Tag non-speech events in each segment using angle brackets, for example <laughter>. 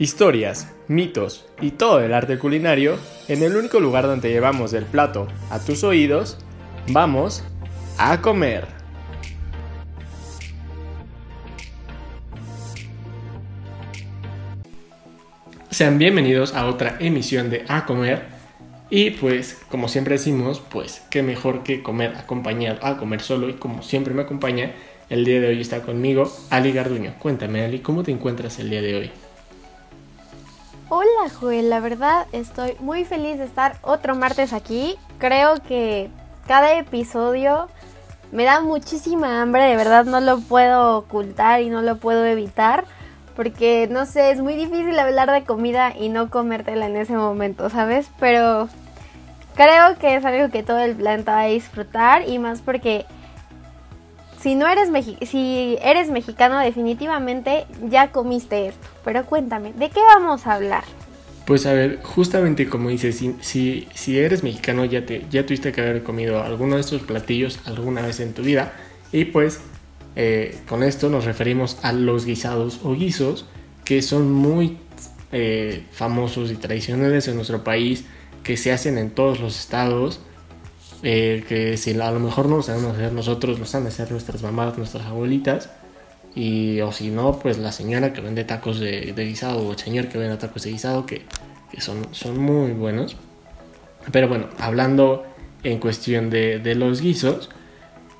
Historias, mitos y todo el arte culinario en el único lugar donde llevamos del plato a tus oídos, vamos a comer. Sean bienvenidos a otra emisión de A Comer y pues como siempre decimos, pues qué mejor que comer acompañado a comer solo y como siempre me acompaña, el día de hoy está conmigo Ali Garduño. Cuéntame Ali, ¿cómo te encuentras el día de hoy? Hola Joel, la verdad estoy muy feliz de estar otro martes aquí. Creo que cada episodio me da muchísima hambre, de verdad no lo puedo ocultar y no lo puedo evitar. Porque no sé, es muy difícil hablar de comida y no comértela en ese momento, ¿sabes? Pero creo que es algo que todo el planeta va a disfrutar y más porque si no eres si eres mexicano definitivamente ya comiste esto. Pero cuéntame, ¿de qué vamos a hablar? Pues a ver, justamente como dices, si, si, eres mexicano ya, te, ya tuviste que haber comido alguno de estos platillos alguna vez en tu vida. Y pues eh, con esto nos referimos a los guisados o guisos que son muy eh, famosos y tradicionales en nuestro país, que se hacen en todos los estados. Eh, que si a lo mejor no lo sabemos hacer nosotros, lo saben hacer nuestras mamás, nuestras abuelitas. Y, o si no, pues la señora que vende tacos de, guisado o el señor que vende tacos de guisado, que, son, son muy buenos. Pero bueno, hablando en cuestión de, los guisos,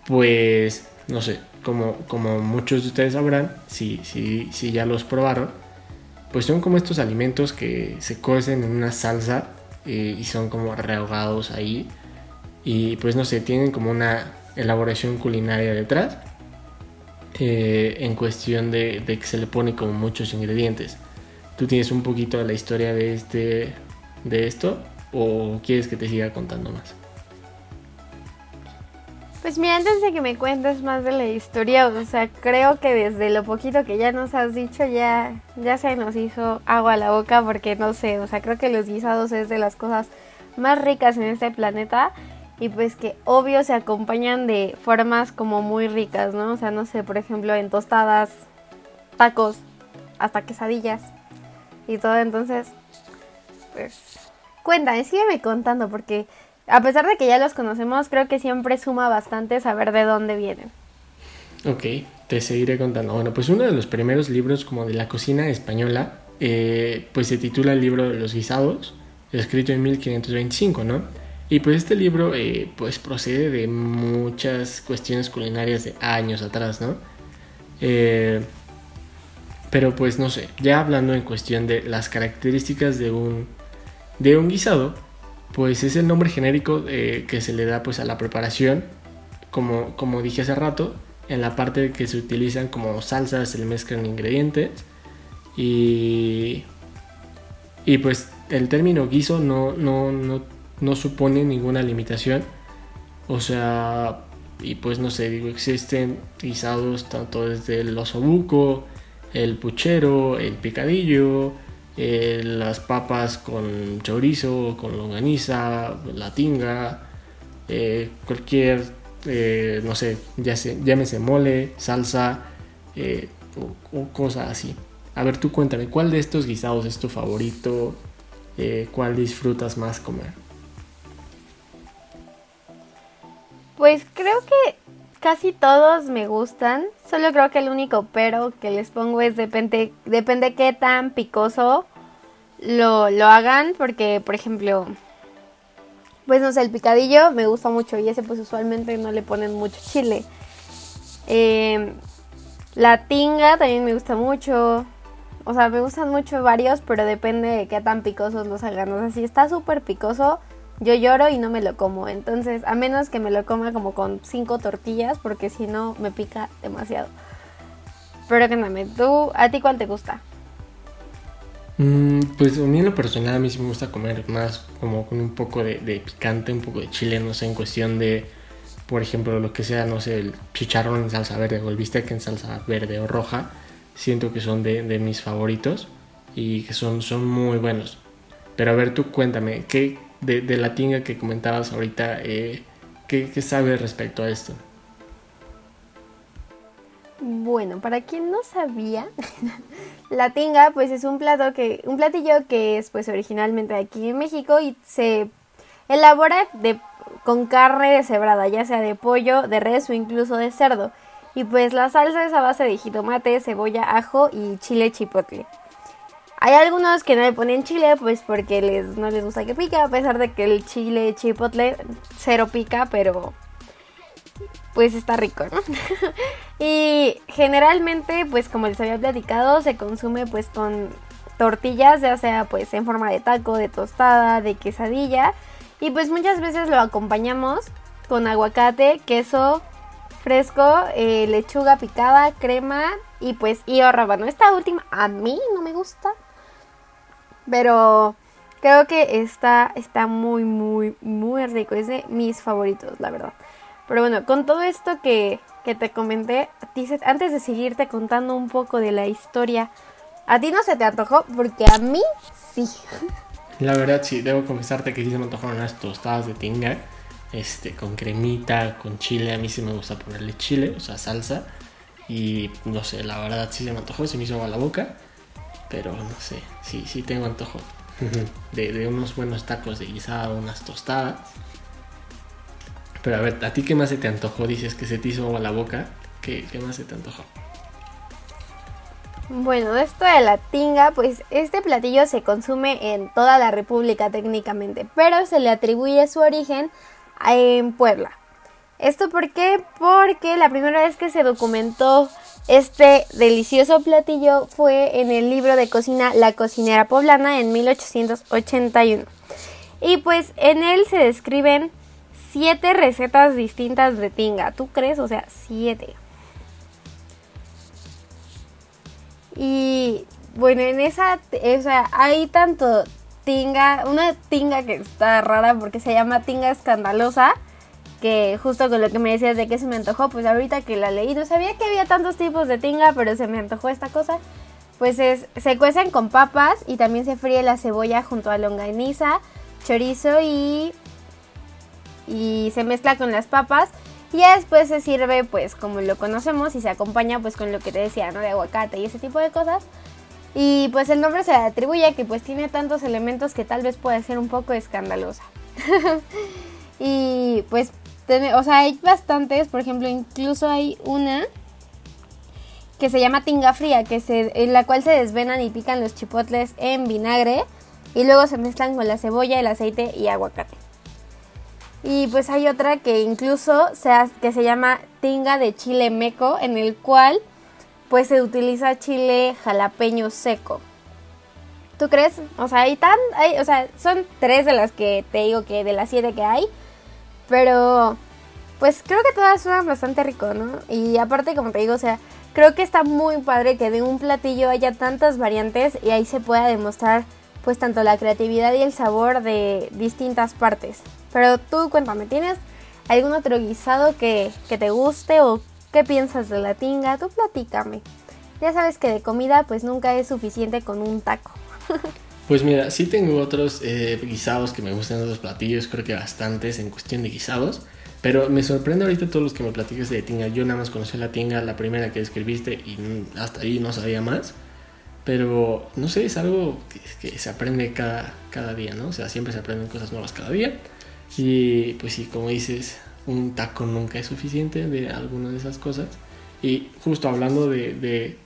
pues no sé, como, como muchos de ustedes sabrán, si, si, si ya los probaron, pues son como estos alimentos que se cocen en una salsa eh, y son como rehogados ahí. Y pues no sé, tienen como una elaboración culinaria detrás. Eh, en cuestión de, que se le pone como muchos ingredientes. ¿Tú tienes un poquito de la historia de, este, de esto o quieres que te siga contando más? Pues mira, antes de que me cuentes más de la historia, o sea, creo que desde lo poquito que ya nos has dicho ya, ya se nos hizo agua a la boca porque no sé, o sea, creo que los guisados es de las cosas más ricas en este planeta y pues que obvio se acompañan de formas como muy ricas, ¿no? O sea, no sé, por ejemplo, en tostadas, tacos, hasta quesadillas y todo. Entonces, pues, cuéntame, sígueme contando porque a pesar de que ya los conocemos, creo que siempre suma bastante saber de dónde vienen. Ok, te seguiré contando. Bueno, pues uno de los primeros libros como de la cocina española, eh, pues se titula el libro de los guisados, escrito en 1525, ¿no? Y pues este libro eh, pues procede de muchas cuestiones culinarias de años atrás, ¿no? Eh, pero pues no sé, ya hablando en cuestión de las características de un, de un guisado, pues es el nombre genérico eh, que se le da pues a la preparación, como, como dije hace rato, en la parte que se utilizan como salsas, se le mezclan ingredientes y, y pues el término guiso no, no, no no supone ninguna limitación. O sea, y pues no sé, digo, existen guisados tanto desde el osobuco, el puchero, el picadillo, eh, las papas con chorizo, con longaniza, la tinga, eh, cualquier, eh, no sé, ya se, llámese mole, salsa o, o cosas así. A ver, tú cuéntame, ¿cuál de estos guisados es tu favorito? ¿Cuál disfrutas más comer? Pues creo que casi todos me gustan. Solo creo que el único pero que les pongo es depende, depende qué tan picoso lo, lo hagan. Porque, por ejemplo, pues no sé, el picadillo me gusta mucho y ese pues usualmente no le ponen mucho chile. Em, la tinga también me gusta mucho. O sea, me gustan mucho varios, pero depende de qué tan picosos los hagan. O sea, si está súper picoso, yo lloro y no me lo como. Entonces, a menos que me lo coma como con cinco tortillas, porque si no me pica demasiado. Pero cuéntame, ¿tú, a ti cuál te gusta? Mm, pues a mí en lo personal a mí sí me gusta comer más como con un poco de, picante, un poco de chile, no sé, en cuestión de, por ejemplo, lo que sea, no sé, el chicharrón en salsa verde o el bistec en salsa verde o roja, siento que son de, de mis favoritos y que son, son muy buenos. Pero a ver, tú cuéntame, ¿qué, de, la tinga que comentabas ahorita, eh, ¿qué, ¿qué, sabes respecto a esto? Bueno, para quien no sabía, <laughs> la tinga pues es un plato que un platillo que es pues originalmente aquí en México y se elabora de con carne deshebrada, ya sea de pollo, de res o incluso de cerdo. Y pues la salsa es a base de jitomate, cebolla, ajo y chile chipotle. Hay algunos que no le ponen chile, pues porque les, no les gusta que pique, a pesar de que el chile chipotle cero pica, pero pues está rico, ¿no? <laughs> y generalmente, pues como les había platicado, se consume pues con tortillas, ya sea pues en forma de taco, de tostada, de quesadilla. Y pues muchas veces lo acompañamos con aguacate, queso fresco, eh, lechuga picada, crema y pues y rábano. Esta última a mí no me gusta, pero creo que está, está muy, muy, muy rico. Es de mis favoritos, la verdad. Pero bueno, con todo esto que, que te comenté, antes de seguirte contando un poco de la historia, ¿a ti no se te antojó? Porque a mí sí. <laughs> La verdad sí, debo confesarte que sí se me antojaron unas tostadas de tinga, este, con cremita, con chile, a mí sí me gusta ponerle chile, o sea, salsa, y no sé, la verdad sí se me antojó, se me hizo agua la boca, pero no sé, sí, sí tengo antojo de, de unos buenos tacos de guisado, unas tostadas, pero a ver, ¿a ti qué más se te antojó? Dices que se te hizo agua la boca. ¿Qué, qué más se te antojó? Bueno, esto de la tinga, pues este platillo se consume en toda la República técnicamente, pero se le atribuye su origen en Puebla. ¿Esto por qué? Porque la primera vez que se documentó este delicioso platillo fue en el libro de cocina La cocinera poblana en 1881. Y pues en él se describen siete recetas distintas de tinga. ¿Tú crees? O sea, siete. Y bueno, en esa, o sea, hay tanto tinga, una tinga que está rara porque se llama tinga escandalosa, que justo con lo que me decías de que se me antojó, pues ahorita que la leí no sabía que había tantos tipos de tinga, pero se me antojó esta cosa. Pues es, se cuecen con papas y también se fríe la cebolla junto a longaniza, chorizo y y se mezcla con las papas y después se sirve pues como lo conocemos y se acompaña pues con lo que te decía, ¿no? De aguacate y ese tipo de cosas. Y pues el nombre se le atribuye que pues tiene tantos elementos que tal vez puede ser un poco escandalosa. <laughs> y pues, o sea, hay bastantes, por ejemplo, incluso hay una que se llama tinga fría, que se, en la cual se desvenan y pican los chipotles en vinagre y luego se mezclan con la cebolla, el aceite y aguacate. Y pues hay otra que incluso se que se llama tinga de chile meco, en el cual pues se utiliza chile jalapeño seco. ¿Tú crees? O sea, hay tan, o sea, son tres de las que te digo que de las siete que hay, pero pues creo que todas suenan bastante rico, ¿no? Y aparte, como te digo, o sea, creo que está muy padre que de un platillo haya tantas variantes y ahí se pueda demostrar pues tanto la creatividad y el sabor de distintas partes. Pero tú cuéntame, ¿tienes algún otro guisado que, te guste o qué piensas de la tinga? Tú platícame. Ya sabes que de comida pues nunca es suficiente con un taco. <laughs> Pues mira, sí tengo otros eh, guisados que me gustan, otros platillos, creo que bastantes en cuestión de guisados. Pero me sorprende ahorita todos los que me platiques de tinga. Yo nada más conocí la tinga, la primera que escribiste, y hasta ahí no sabía más. Pero no sé, es algo que, se aprende cada, cada día, ¿no? O sea, siempre se aprenden cosas nuevas cada día. Y pues sí, como dices, un taco nunca es suficiente de alguna de esas cosas. Y justo hablando de,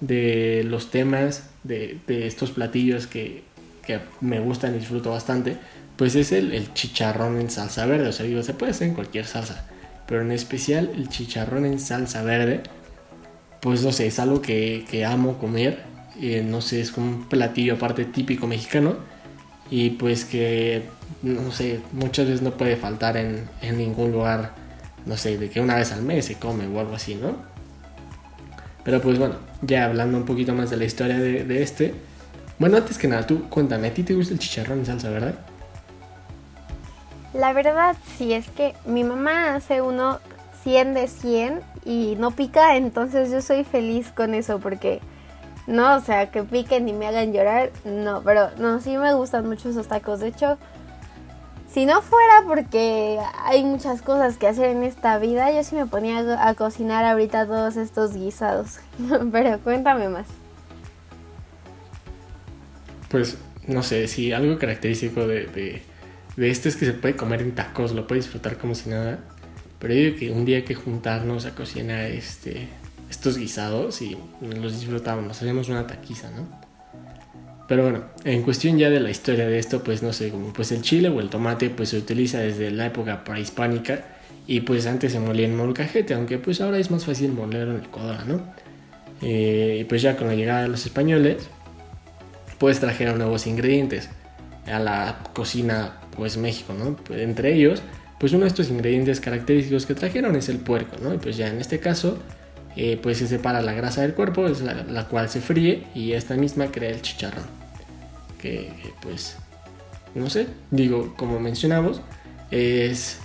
de, los temas de, estos platillos que, que, me gustan y disfruto bastante, pues es el, chicharrón en salsa verde. O sea, digo, se puede hacer en cualquier salsa, pero en especial el chicharrón en salsa verde, pues no sé, es algo que, que amo comer eh, no sé, es un platillo aparte típico mexicano y pues que, no sé, muchas veces no puede faltar en, ningún lugar, no sé, de que una vez al mes se come o algo así, ¿no? Pero pues bueno, ya hablando un poquito más de la historia de, este, bueno, antes que nada, tú cuéntame, ¿a ti te gusta el chicharrón en salsa, verdad? La verdad sí, es que mi mamá hace uno 100 de 100 y no pica, entonces yo soy feliz con eso porque no, o sea, que piquen y me hagan llorar, no, pero no, sí me gustan mucho esos tacos. De hecho, si no fuera porque hay muchas cosas que hacer en esta vida, yo sí me ponía a, cocinar ahorita todos estos guisados. <laughs> Pero cuéntame más. Pues no sé, si algo característico de, de, esto es que se puede comer en tacos, lo puede disfrutar como si nada. Pero yo digo que un día hay que juntarnos a cocinar este, estos guisados y los disfrutábamos, hacíamos una taquiza, ¿no? Pero bueno, en cuestión ya de la historia de esto, pues no sé, como pues el chile o el tomate pues se utiliza desde la época prehispánica y pues antes se molía en molcajete, aunque pues ahora es más fácil molerlo en licuadora, ¿no? Eh, y pues ya con la llegada de los españoles, pues trajeron nuevos ingredientes a la cocina pues México, ¿no? Entre ellos, pues uno de estos ingredientes característicos que trajeron es el puerco, ¿no? Y pues ya en este caso, eh, pues se separa la grasa del cuerpo, es la, cual se fríe y esta misma crea el chicharrón que pues no sé, digo, como mencionamos, es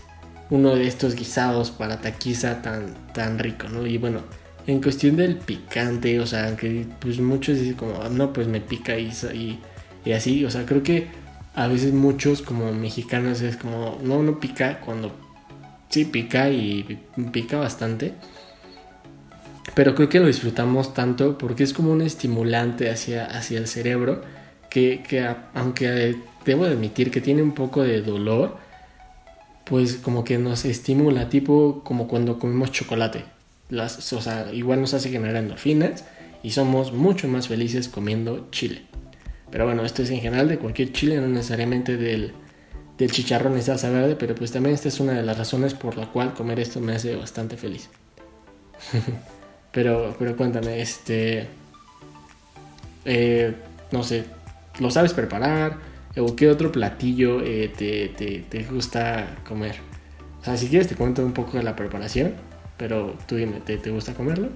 uno de estos guisados para taquiza tan, tan rico, ¿no? Y bueno, en cuestión del picante, o sea, que pues muchos dicen como, ah, no, pues me pica y, y, así, o sea, creo que a veces muchos como mexicanos es como, no, no pica, cuando sí pica y pica bastante. Pero creo que lo disfrutamos tanto porque es como un estimulante hacia, hacia el cerebro que, aunque debo admitir que tiene un poco de dolor, pues como que nos estimula, tipo como cuando comemos chocolate. Las, o sea, igual nos hace generar endorfinas y somos mucho más felices comiendo chile. Pero bueno, esto es en general de cualquier chile, no necesariamente del, del chicharrón de salsa verde, pero pues también esta es una de las razones por la cual comer esto me hace bastante feliz. <laughs> pero, pero cuéntame, este... Eh, no sé, lo sabes preparar o qué otro platillo eh, te, gusta comer. O sea, si quieres te cuento un poco de la preparación, pero tú dime, ¿te, gusta comerlo?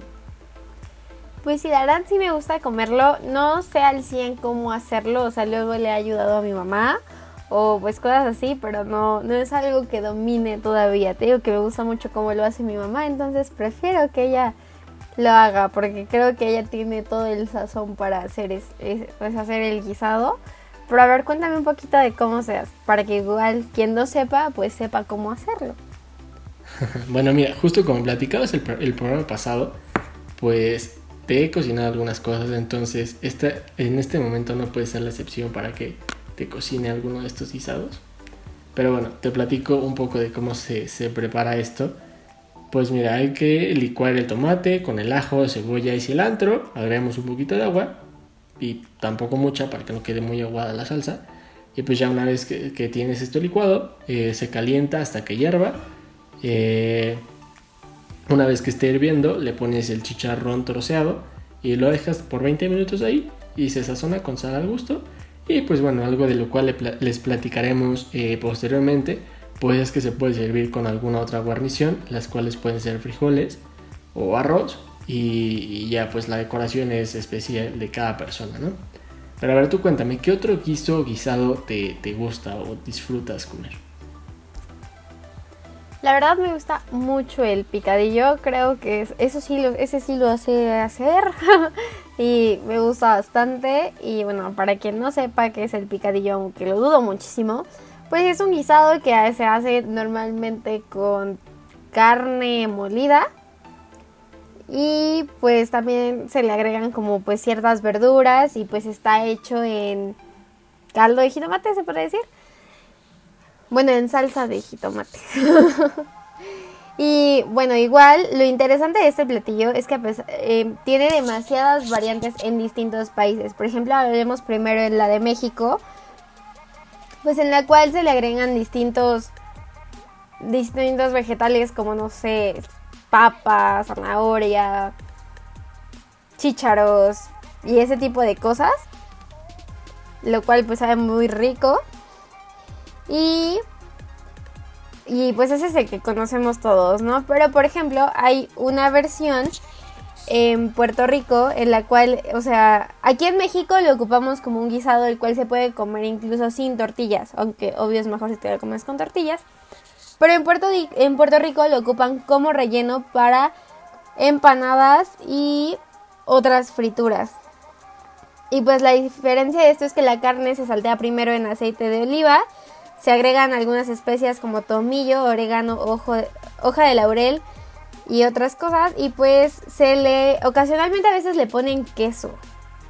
Pues sí, la verdad sí me gusta comerlo. No sé al 100 cómo hacerlo, o sea, luego le he ayudado a mi mamá o pues cosas así, pero no, no es algo que domine todavía. Te digo que me gusta mucho cómo lo hace mi mamá, entonces prefiero que ella lo haga, porque creo que ella tiene todo el sazón para hacer, es, pues, hacer el guisado. Pero a ver, cuéntame un poquito de cómo se hace, para que igual quien no sepa, pues sepa cómo hacerlo. <laughs> bueno, mira, justo como platicabas el, el programa pasado, pues te he cocinado algunas cosas, entonces esta, en este momento no puede ser la excepción para que te cocine alguno de estos guisados. Pero bueno, te platico un poco de cómo se, se prepara esto. Pues mira, hay que licuar el tomate con el ajo, cebolla y cilantro. Agregamos un poquito de agua y tampoco mucha para que no quede muy aguada la salsa. Y pues ya una vez que, tienes esto licuado, eh, se calienta hasta que hierva. Eh, una vez que esté hirviendo, le pones el chicharrón troceado y lo dejas por 20 minutos ahí y se sazona con sal al gusto. Y pues bueno, algo de lo cual les platicaremos eh, posteriormente pues que se puede servir con alguna otra guarnición, las cuales pueden ser frijoles o arroz y, ya pues la decoración es especial de cada persona, ¿no? Pero a ver, tú cuéntame, ¿qué otro guiso o guisado te, gusta o disfrutas comer? La verdad me gusta mucho el picadillo, creo que eso sí lo, ese sí lo hace hacer <laughs> y me gusta bastante y bueno, para quien no sepa qué es el picadillo, aunque lo dudo muchísimo, pues es un guisado que se hace normalmente con carne molida. Y pues también se le agregan como pues ciertas verduras y pues está hecho en caldo de jitomate, se puede decir. Bueno, en salsa de jitomate. <laughs> y bueno, igual lo interesante de este platillo es que eh, tiene demasiadas variantes en distintos países. Por ejemplo, hablaremos primero en la de México, pues en la cual se le agregan distintos distintos vegetales como no sé, papas, zanahoria, chícharos y ese tipo de cosas, lo cual pues sabe muy rico. Y y pues ese es el que conocemos todos, ¿no? Pero por ejemplo, hay una versión en Puerto Rico, en la cual, o sea, aquí en México lo ocupamos como un guisado el cual se puede comer incluso sin tortillas, aunque obvio es mejor si te lo comes con tortillas. Pero en Puerto, en Puerto Rico lo ocupan como relleno para empanadas y otras frituras. Y pues la diferencia de esto es que la carne se saltea primero en aceite de oliva Se agregan algunas especias como tomillo, orégano, hoja de laurel y otras cosas. Y pues se le, ocasionalmente a veces le ponen queso.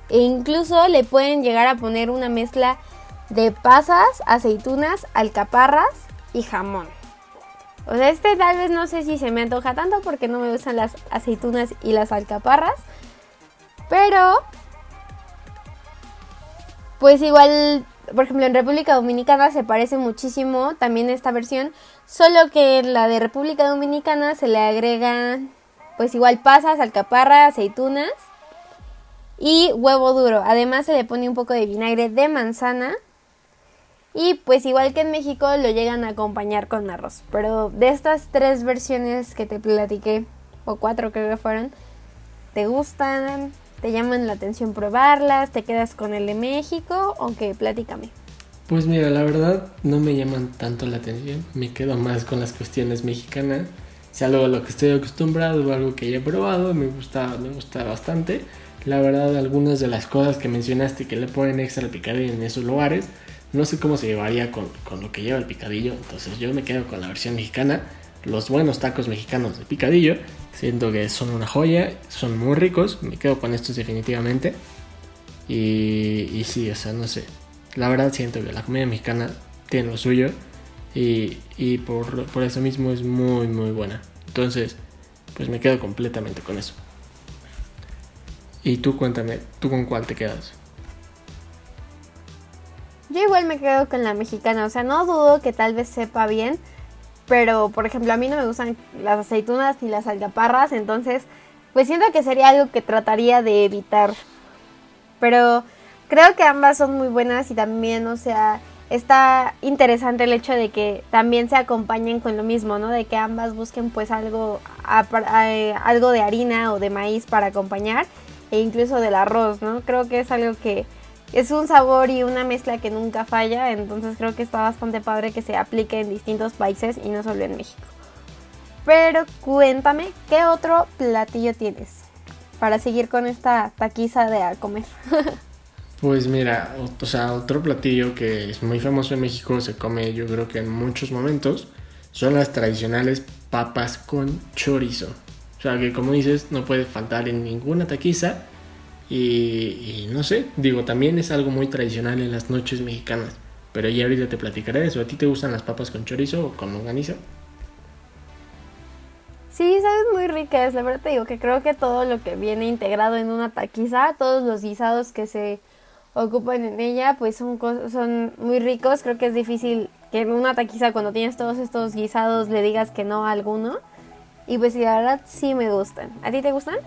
E incluso le pueden llegar a poner una mezcla de pasas, aceitunas, alcaparras y jamón. O sea, este tal vez no sé si se me antoja tanto porque no me gustan las aceitunas y las alcaparras. Pero, pues igual, por ejemplo, en República Dominicana se parece muchísimo también esta versión. Solo que en la de República Dominicana se le agregan, pues igual pasas, alcaparras, aceitunas y huevo duro. Además se le pone un poco de vinagre de manzana. Y pues igual que en México lo llegan a acompañar con arroz. Pero de estas tres versiones que te platiqué, o cuatro creo que fueron, ¿te gustan? ¿Te llaman la atención probarlas? ¿Te quedas con el de México? ¿O qué? Platícame. Pues mira, la verdad no me llaman tanto la atención. Me quedo más con las cuestiones mexicanas. Si algo a lo que estoy acostumbrado algo que ya he probado, me gusta, me gusta bastante. La verdad, algunas de las cosas que mencionaste que le ponen extra picadillo en esos lugares, no sé cómo se llevaría con, con, lo que lleva el picadillo. Entonces yo me quedo con la versión mexicana. Los buenos tacos mexicanos de picadillo. Siento que son una joya, son muy ricos. Me quedo con estos definitivamente. Y, y sí, o sea, no sé. La verdad siento que la comida mexicana tiene lo suyo. Y, y por, por eso mismo es muy, muy buena. Entonces, pues me quedo completamente con eso. Y tú cuéntame, ¿tú con cuál te quedas? Yo igual me quedo con la mexicana, o sea, no dudo que tal vez sepa bien, pero por ejemplo a mí no me gustan las aceitunas ni las algaparras, entonces pues siento que sería algo que trataría de evitar. Pero creo que ambas son muy buenas y también, o sea, está interesante el hecho de que también se acompañen con lo mismo, ¿no? De que ambas busquen pues algo, eh, algo de harina o de maíz para acompañar e incluso del arroz, ¿no? Creo que es algo que es un sabor y una mezcla que nunca falla, entonces creo que está bastante padre que se aplique en distintos países y no solo en México. Pero cuéntame, ¿qué otro platillo tienes para seguir con esta taquiza de a comer? <laughs> pues mira, o, sea, otro platillo que es muy famoso en México, se come yo creo que en muchos momentos, son las tradicionales papas con chorizo. O sea que como dices, no puede faltar en ninguna taquiza. Y, no sé, digo, también es algo muy tradicional en las noches mexicanas. Pero ya ahorita te platicaré de eso. ¿A ti te gustan las papas con chorizo o con longaniza? Sí, sabes muy ricas. La verdad te digo que creo que todo lo que viene integrado en una taquiza, todos los guisados que se ocupan en ella, pues son, son muy ricos. Creo que es difícil que en una taquiza cuando tienes todos estos guisados le digas que no a alguno. Y pues la verdad sí me gustan. ¿A ti te gustan?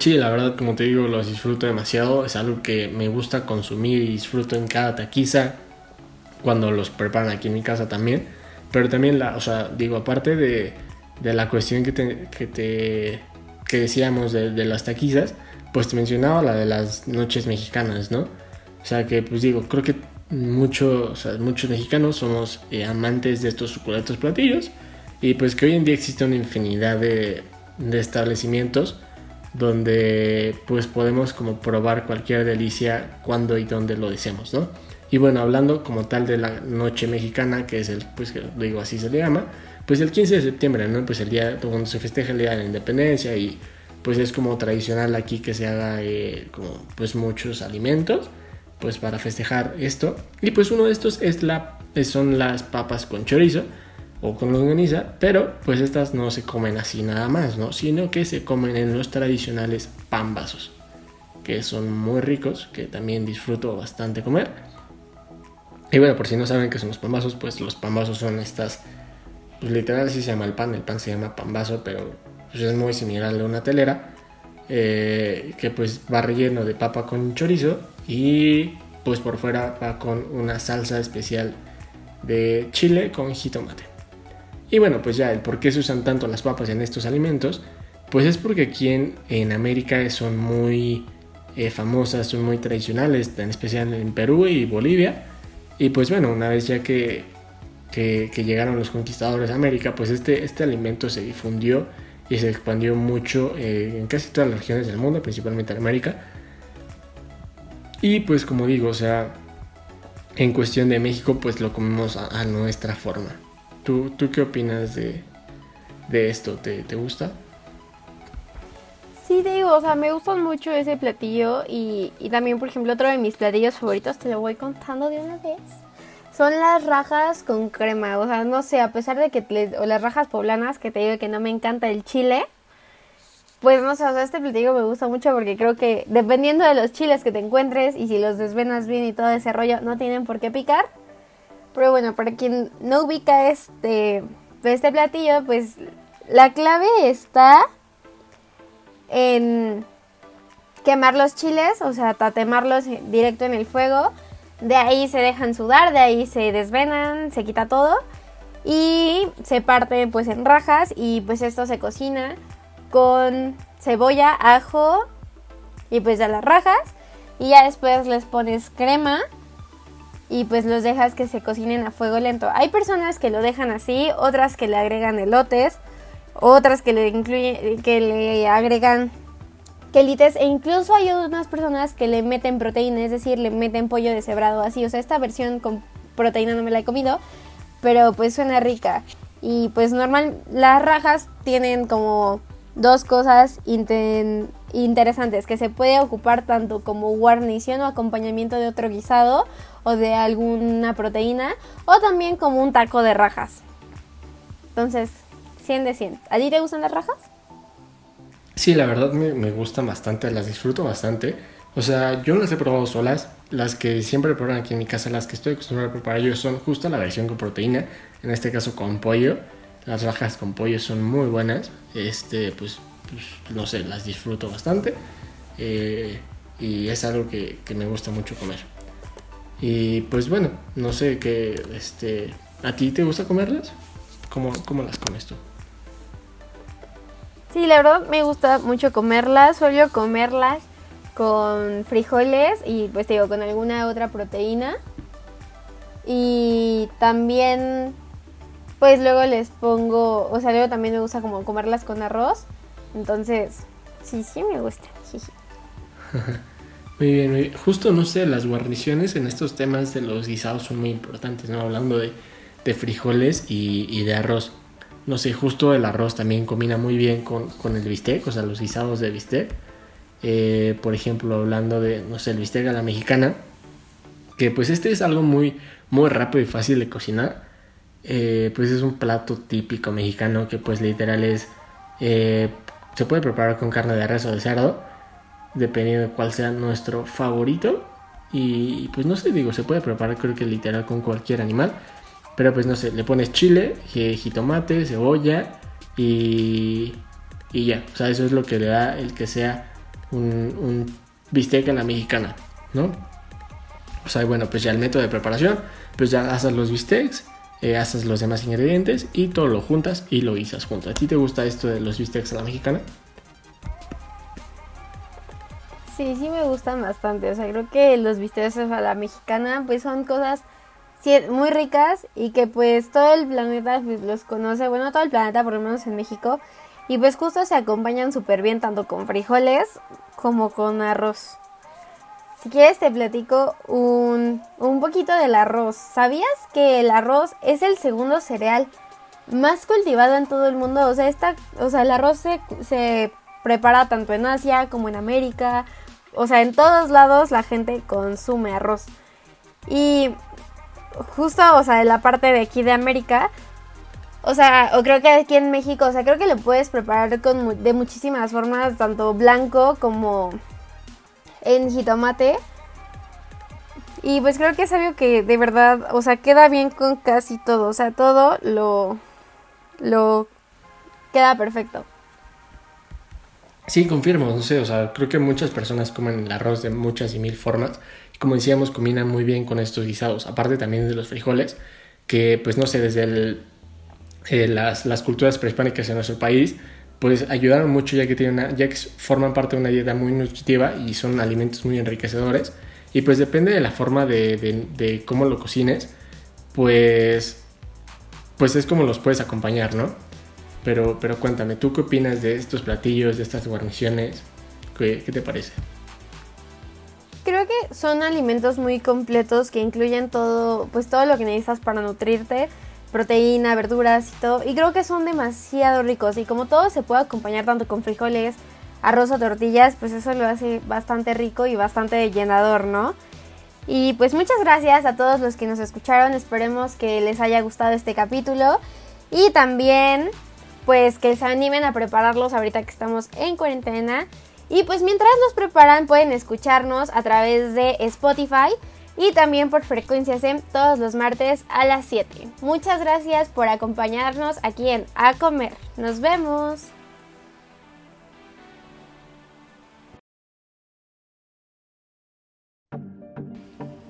Sí, la verdad, como te digo, los disfruto demasiado. Es algo que me gusta consumir y disfruto en cada taquiza. Cuando los preparan aquí en mi casa también. Pero también, la, o sea, digo, aparte de, de la cuestión que te, que te que decíamos de, de, las taquizas, pues te mencionaba la de las noches mexicanas, ¿no? O sea que, pues digo, creo que mucho, o sea, muchos mexicanos somos eh, amantes de estos suculentos platillos. Y pues que hoy en día existe una infinidad de, establecimientos donde pues podemos como probar cualquier delicia cuando y donde lo deseemos, ¿no? Y bueno, hablando como tal de la noche mexicana, que es el, pues digo así se le llama, pues el 15 de septiembre, ¿no? Pues el día cuando se festeja el día de la independencia y pues es como tradicional aquí que se haga eh, como pues muchos alimentos pues para festejar esto y pues uno de estos es la son las papas con chorizo o con longaniza, pero pues estas no se comen así nada más, ¿no? Sino que se comen en los tradicionales pambazos, que son muy ricos, que también disfruto bastante comer. Y bueno, por si no saben qué son los pambazos, pues los pambazos son estas, pues literal así se llama el pan, el pan se llama pambazo, pero pues es muy similar a una telera, eh, que pues va relleno de papa con chorizo y pues por fuera va con una salsa especial de chile con jitomate. Y bueno, pues ya el por qué se usan tanto las papas en estos alimentos, pues es porque aquí en, América son muy eh, famosas, son muy tradicionales, en especial en Perú y Bolivia. Y pues bueno, una vez ya que, que, llegaron los conquistadores a América, pues este, este alimento se difundió y se expandió mucho eh, en casi todas las regiones del mundo, principalmente en América. Y pues como digo, o sea, en cuestión de México, pues lo comemos a, nuestra forma. ¿Tú, ¿Tú, qué opinas de, de esto? ¿Te, ¿Te, gusta? Sí, digo, o sea, me gusta mucho ese platillo y, y también, por ejemplo, otro de mis platillos favoritos, te lo voy contando de una vez son las rajas con crema. O sea, no sé, a pesar de que les, o las rajas poblanas, que te digo que no me encanta el chile, pues no sé, o sea, este platillo me gusta mucho porque creo que dependiendo de los chiles que te encuentres y si los desvenas bien y todo ese rollo, no tienen por qué picar. Pero bueno, para quien no ubica este, este platillo, pues la clave está en quemar los chiles, o sea, tatemarlos directo en el fuego. De ahí se dejan sudar, de ahí se desvenan, se quita todo y se parte pues en rajas y pues esto se cocina con cebolla, ajo y pues ya las rajas. Y ya después les pones crema y pues los dejas que se cocinen a fuego lento. Hay personas que lo dejan así, otras que le agregan elotes, otras que le incluyen que le agregan quelites e incluso hay unas personas que le meten proteína, es decir, le meten pollo deshebrado así. O sea, esta versión con proteína no me la he comido, pero pues suena rica. Y pues normal, las rajas tienen como dos cosas interesantes, que se puede ocupar tanto como guarnición o acompañamiento de otro guisado o de alguna proteína, o también como un taco de rajas. Entonces, 100 de 100. ¿A te gustan las rajas? Sí, la verdad me, me gustan bastante, las disfruto bastante. O sea, yo las he probado solas. Las que siempre preparan aquí en mi casa, las que estoy acostumbrado a preparar yo, son justo la versión con proteína. En este caso con pollo. Las rajas con pollo son muy buenas. Este, pues, pues no sé, las disfruto bastante. Eh, y es algo que, me gusta mucho comer. Y pues bueno, no sé qué, este, ¿a ti te gusta comerlas? ¿Cómo, cómo las comes tú? Sí, la verdad me gusta mucho comerlas. Suelo comerlas con frijoles y pues digo con alguna otra proteína. Y también pues luego les pongo, o sea, luego también me gusta como comerlas con arroz. Entonces, sí, sí me gusta. <laughs> muy bien, muy bien. Justo, no sé, las guarniciones en estos temas de los guisados son muy importantes, ¿no? Hablando de, de frijoles y, y de arroz no sé, justo el arroz también combina muy bien con, el bistec, o sea, los guisados de bistec. Eh, por ejemplo, hablando de, no sé, el bistec a la mexicana, que pues este es algo muy, muy rápido y fácil de cocinar. Eh, pues es un plato típico mexicano que pues literal es, eh, se puede preparar con carne de res o de cerdo, dependiendo de cuál sea nuestro favorito. Y pues no sé, digo, se puede preparar creo que literal con cualquier animal. Pero pues no sé, le pones chile, jitomate, cebolla y, y ya. O sea, eso es lo que le da el que sea un, un bistec a la mexicana, ¿no? O sea, bueno, pues ya el método de preparación, pues ya haces los bistecs, eh, haces los demás ingredientes y todo lo juntas y lo guisas junto. ¿A ti te gusta esto de los bistecs a la mexicana? Sí, sí me gustan bastante. O sea, creo que los bistecs a la mexicana pues son cosas muy ricas y que pues todo el planeta pues, los conoce, bueno, todo el planeta por lo menos en México, y pues justo se acompañan súper bien tanto con frijoles como con arroz. Si quieres te platico un, un poquito del arroz. ¿Sabías que el arroz es el segundo cereal más cultivado en todo el mundo? O sea, esta, o sea el arroz se, se prepara tanto en Asia como en América. O sea, en todos lados la gente consume arroz. Y justo, o sea, de la parte de aquí de América, o sea, o creo que aquí en México, o sea, creo que lo puedes preparar con, de muchísimas formas, tanto blanco como en jitomate. Y pues creo que es algo que de verdad, o sea, queda bien con casi todo, o sea, todo lo lo queda perfecto. Sí, confirmo, no sé, o sea, creo que muchas personas comen el arroz de muchas y mil formas como decíamos, combinan muy bien con estos guisados, aparte también de los frijoles, que pues no sé, desde eh, las, las, culturas prehispánicas en nuestro país, pues ayudaron mucho ya que, tienen ya que forman parte de una dieta muy nutritiva y son alimentos muy enriquecedores. Y pues depende de la forma de, de, cómo lo cocines, pues, pues es como los puedes acompañar, ¿no? Pero, pero cuéntame, ¿tú qué opinas de estos platillos, de estas guarniciones? ¿Qué, qué te parece? creo que son alimentos muy completos que incluyen todo, pues todo lo que necesitas para nutrirte, proteína, verduras y todo. Y creo que son demasiado ricos y como todo se puede acompañar tanto con frijoles, arroz o tortillas, pues eso lo hace bastante rico y bastante llenador, ¿no? Y pues muchas gracias a todos los que nos escucharon, esperemos que les haya gustado este capítulo y también pues que se animen a prepararlos ahorita que estamos en cuarentena. Y pues mientras los preparan pueden escucharnos a través de Spotify y también por Frecuencia SEM todos los martes a las 7. Muchas gracias por acompañarnos aquí en A Comer. Nos vemos.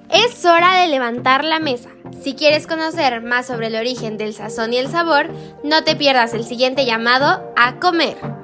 Es hora de levantar la mesa. Si quieres conocer más sobre el origen del sazón y el sabor, no te pierdas el siguiente llamado a comer.